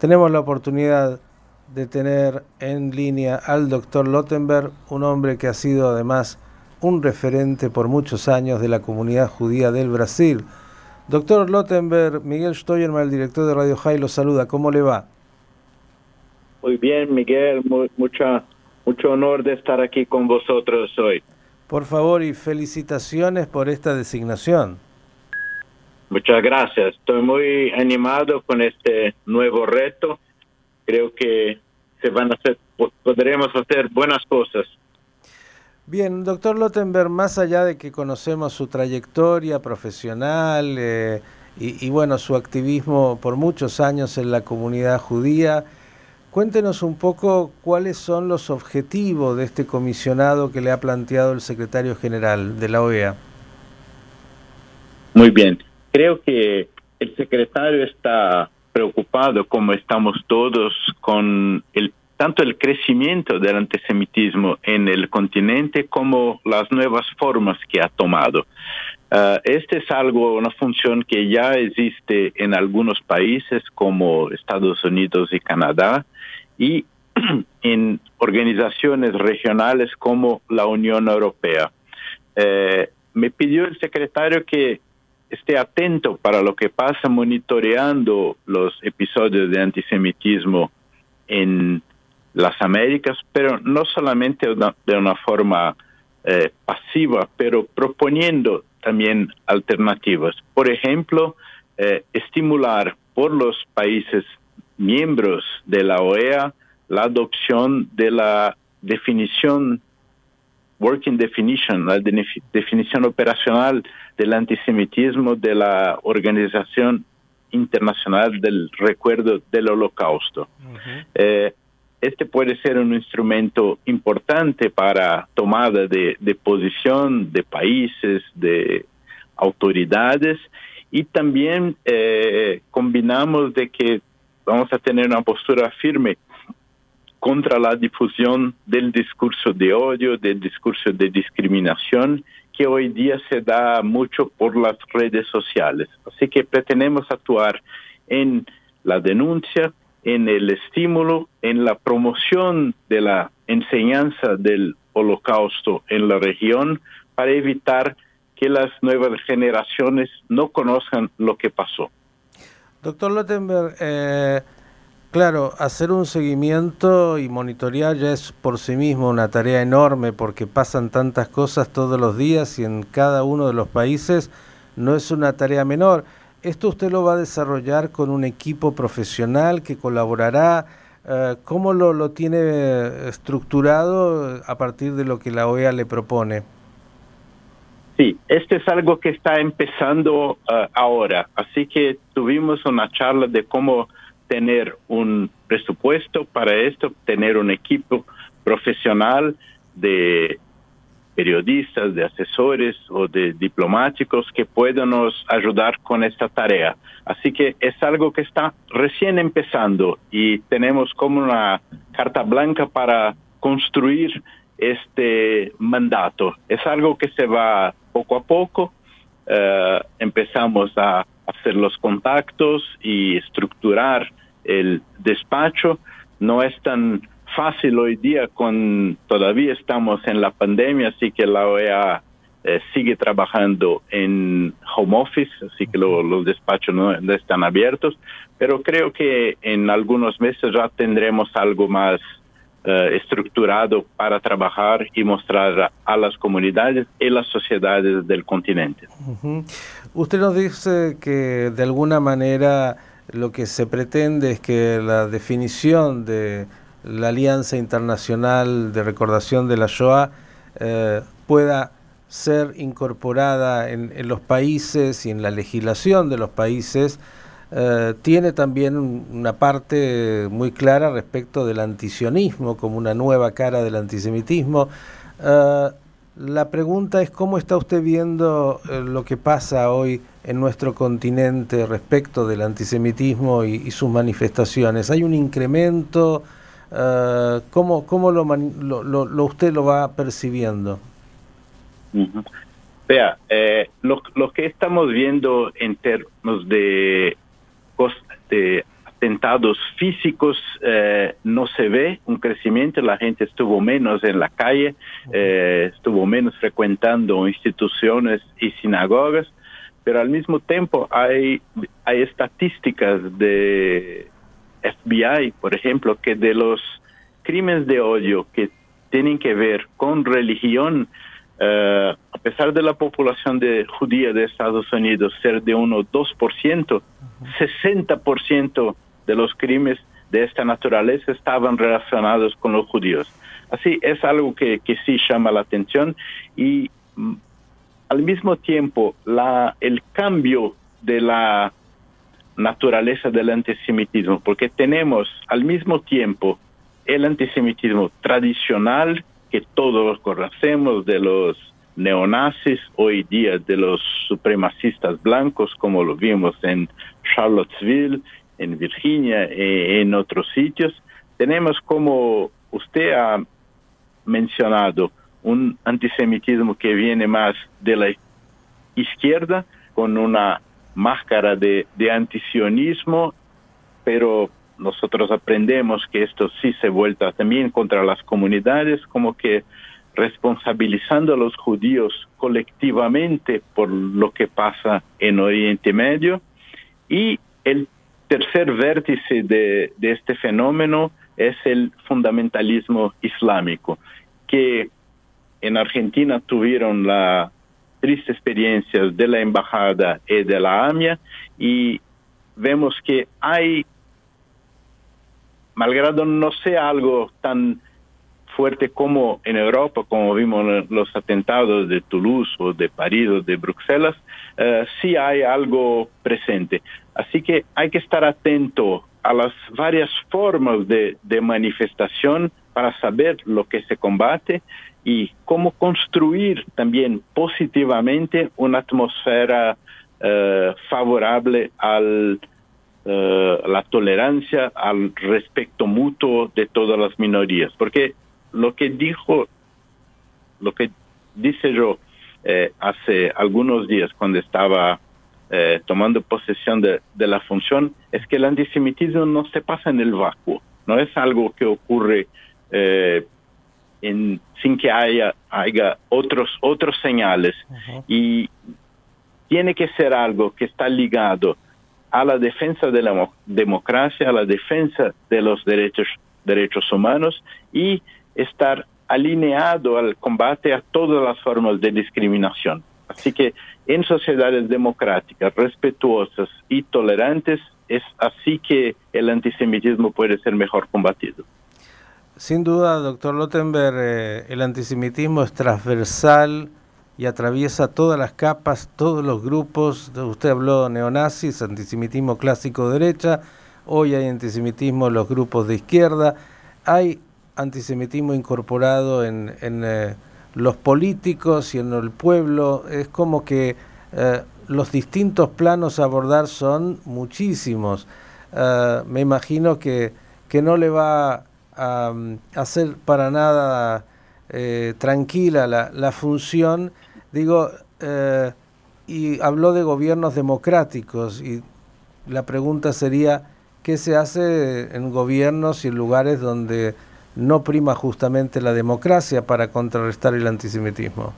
tenemos la oportunidad de tener en línea al doctor Lottenberg, un hombre que ha sido además un referente por muchos años de la comunidad judía del Brasil. Doctor Lottenberg, Miguel Steuermann, el director de Radio High, lo saluda. ¿Cómo le va? Muy bien, Miguel. mucha, mucho honor de estar aquí con vosotros hoy. Por favor, y felicitaciones por esta designación. Muchas gracias. Estoy muy animado con este nuevo reto. Creo que se van a hacer, podremos hacer buenas cosas. Bien, doctor Lottenberg, más allá de que conocemos su trayectoria profesional eh, y, y, bueno, su activismo por muchos años en la comunidad judía, cuéntenos un poco cuáles son los objetivos de este comisionado que le ha planteado el secretario general de la OEA. Muy bien creo que el secretario está preocupado, como estamos todos, con el tanto el crecimiento del antisemitismo en el continente como las nuevas formas que ha tomado. Uh, este es algo, una función que ya existe en algunos países como Estados Unidos y Canadá y en organizaciones regionales como la Unión Europea. Uh, me pidió el secretario que esté atento para lo que pasa monitoreando los episodios de antisemitismo en las Américas, pero no solamente de una forma eh, pasiva, pero proponiendo también alternativas. Por ejemplo, eh, estimular por los países miembros de la OEA la adopción de la definición Working Definition, la definición operacional del antisemitismo de la Organización Internacional del Recuerdo del Holocausto. Eh, este puede ser un instrumento importante para tomada de, posición de países, de autoridades y también eh, combinamos de que vamos a tener una postura firme contra la difusión del discurso de odio, del discurso de discriminación que hoy día se da mucho por las redes sociales. Así que pretendemos actuar en la denuncia, en el estímulo, en la promoción de la enseñanza del holocausto en la región para evitar que las nuevas generaciones no conozcan lo que pasó. Doctor Lottenberg, eh, Claro, hacer un seguimiento y monitorear ya es por sí mismo una tarea enorme porque pasan tantas cosas todos los días y en cada uno de los países no es una tarea menor. Esto usted lo va a desarrollar con un equipo profesional que colaborará. Eh, ¿Cómo lo, lo tiene estructurado a partir de lo que la OEA le propone? Sí, este es algo que está empezando uh, ahora. Así que tuvimos una charla de cómo tener un presupuesto para esto, tener un equipo profesional de periodistas, de asesores o de diplomáticos que puedan nos ayudar con esta tarea. Así que es algo que está recién empezando y tenemos como una carta blanca para construir este mandato. Es algo que se va poco a poco. Uh, empezamos a hacer los contactos y estructurar el despacho. No es tan fácil hoy día con todavía estamos en la pandemia, así que la OEA eh, sigue trabajando en home office, así que los despachos no, están abiertos, pero creo que en algunos meses ya tendremos algo más eh, estructurado para trabajar y mostrar a, las comunidades y las sociedades del continente. Usted nos dice que de alguna manera lo que se pretende es que la definición de la Alianza Internacional de Recordación de la Shoah eh, pueda ser incorporada en, los países y en la legislación de los países, eh, tiene también una parte muy clara respecto del antisionismo como una nueva cara del antisemitismo. Eh, la pregunta es cómo está usted viendo lo que pasa hoy en nuestro continente respecto del antisemitismo y, sus manifestaciones? ¿Hay un incremento? Uh, ¿Cómo, cómo lo, lo, usted lo va percibiendo? Vea, eh, lo, que estamos viendo en términos de, de atentados físicos eh, no se ve un crecimiento, la gente estuvo menos en la calle, eh, estuvo menos frecuentando instituciones y sinagogas, pero al mismo tiempo hay, hay estadísticas de FBI, por ejemplo, que de los crímenes de odio que tienen que ver con religión, eh, a pesar de la población de judía de Estados Unidos ser de uno 2%, 60% de los crímenes de esta naturaleza estaban relacionados con los judíos. Así es algo que, que sí llama la atención y mm, al mismo tiempo la, el cambio de la naturaleza del antisemitismo, porque tenemos al mismo tiempo el antisemitismo tradicional que todos conocemos de los neonazis, hoy día de los supremacistas blancos, como lo vimos en Charlottesville, en Virginia, e en otros sitios. Tenemos, como usted ha mencionado, un antisemitismo que viene más de la izquierda, con una máscara de antisionismo, pero nosotros aprendemos que esto sí se vuelta también contra las comunidades, como que responsabilizando a los judíos colectivamente por lo que pasa en Oriente Medio. Y el tercer vértice de, de este fenómeno es el fundamentalismo islámico, que en Argentina tuvieron la triste experiencia de la embajada y de la AMIA y vemos que hay malgrado no sea algo tan fuerte como en Europa, como vimos los atentados de Toulouse o de París o de Bruselas, eh, sí hay algo presente. Así que hay que estar atento a las varias formas de, manifestación para saber lo que se combate y cómo construir también positivamente una atmósfera eh, favorable al eh, la tolerancia al respeto mutuo de todas las minorías. Porque lo que dijo, lo que dice yo eh, hace algunos días cuando estaba eh, tomando posesión de, la función, es que el antisemitismo no se pasa en el vacuo, no es algo que ocurre en, sin que haya, haya otros, otros señales. Y tiene que ser algo que está ligado a la defensa de la democracia, a la defensa de los derechos, derechos humanos y estar alineado al combate a todas las formas de discriminación. Así que en sociedades democráticas, respetuosas y tolerantes, es así que el antisemitismo puede ser mejor combatido. Sin duda, doctor Lottenberg, eh, el antisemitismo es transversal y atraviesa todas las capas, todos los grupos. Usted habló neonazis, antisemitismo clásico derecha, hoy hay antisemitismo en los grupos de izquierda, hay antisemitismo incorporado en, eh, los políticos y en el pueblo. Es como que eh, los distintos planos a abordar son muchísimos. Eh, me imagino que, que no le va a, hacer para nada tranquila la, la función Digo, eh, y habló de gobiernos democráticos y la pregunta sería, ¿qué se hace en gobiernos y en lugares donde no prima justamente la democracia para contrarrestar el antisemitismo?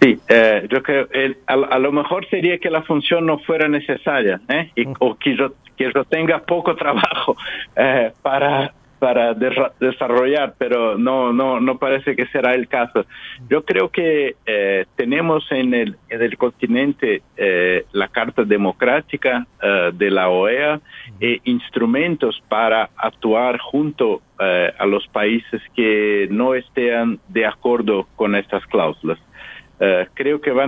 Sí, eh, yo creo, a, lo mejor sería que la función no fuera necesaria, ¿eh? y, o que yo, que yo tenga poco trabajo eh, para para desarrollar, pero no, no, no parece que será el caso. Yo creo que eh, tenemos en el, en el continente eh, la Carta Democrática eh, de la OEA e instrumentos para actuar junto a los países que no estén de acuerdo con estas cláusulas. creo que va,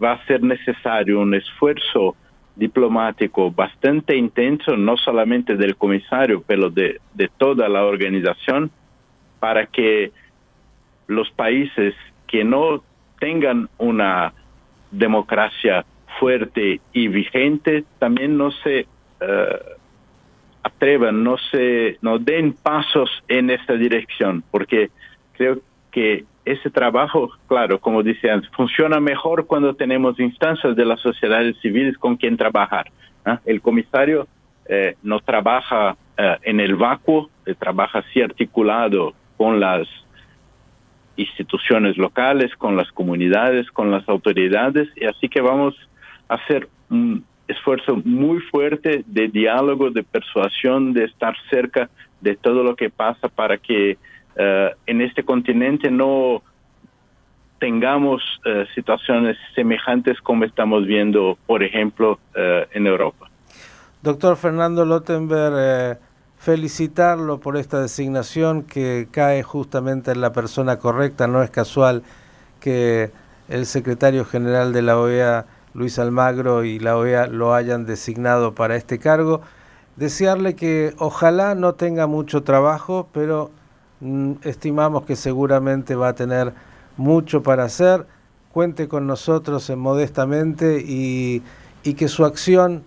va a ser necesario un esfuerzo diplomático bastante intenso, no solamente del comisario, pero de, toda la organización, para que los países que no tengan una democracia fuerte y vigente también no se eh, atrevan, no se no den pasos en esta dirección, porque creo que ese trabajo, claro, como decía antes, funciona mejor cuando tenemos instancias de las sociedades civiles con quien trabajar. El comisario eh, no trabaja eh, en el vacuo, trabaja así articulado con las instituciones locales, con las comunidades, con las autoridades, y así que vamos a hacer un esfuerzo muy fuerte de diálogo, de persuasión, de estar cerca de todo lo que pasa para que en este continente no tengamos eh, situaciones semejantes como estamos viendo, por ejemplo, eh, en Europa. Doctor Fernando Lottenberg, eh, felicitarlo por esta designación que cae justamente en la persona correcta. No es casual que el secretario general de la OEA, Luis Almagro, y la OEA lo hayan designado para este cargo. Desearle que ojalá no tenga mucho trabajo, pero estimamos que seguramente va a tener mucho para hacer, cuente con nosotros en modestamente y, y que su acción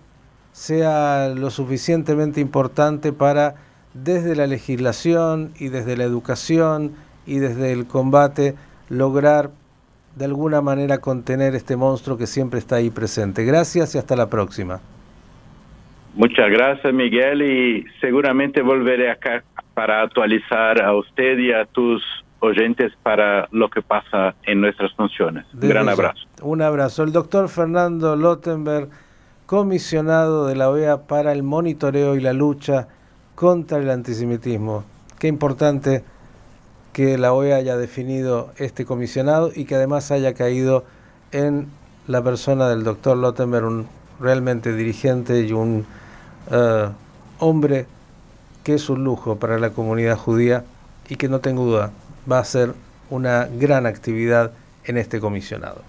sea lo suficientemente importante para, desde la legislación y desde la educación y desde el combate, lograr de alguna manera contener este monstruo que siempre está ahí presente. Gracias y hasta la próxima. Muchas gracias Miguel y seguramente volveré acá para actualizar a usted y a tus oyentes para lo que pasa en nuestras funciones. Un gran abrazo. Un abrazo. El doctor Fernando Lottenberg, comisionado de la OEA para el monitoreo y la lucha contra el antisemitismo. Qué importante que la OEA haya definido este comisionado y que además haya caído en la persona del doctor Lottenberg, un realmente dirigente y un eh, hombre que es un lujo para la comunidad judía y que no tengo duda va a ser una gran actividad en este comisionado.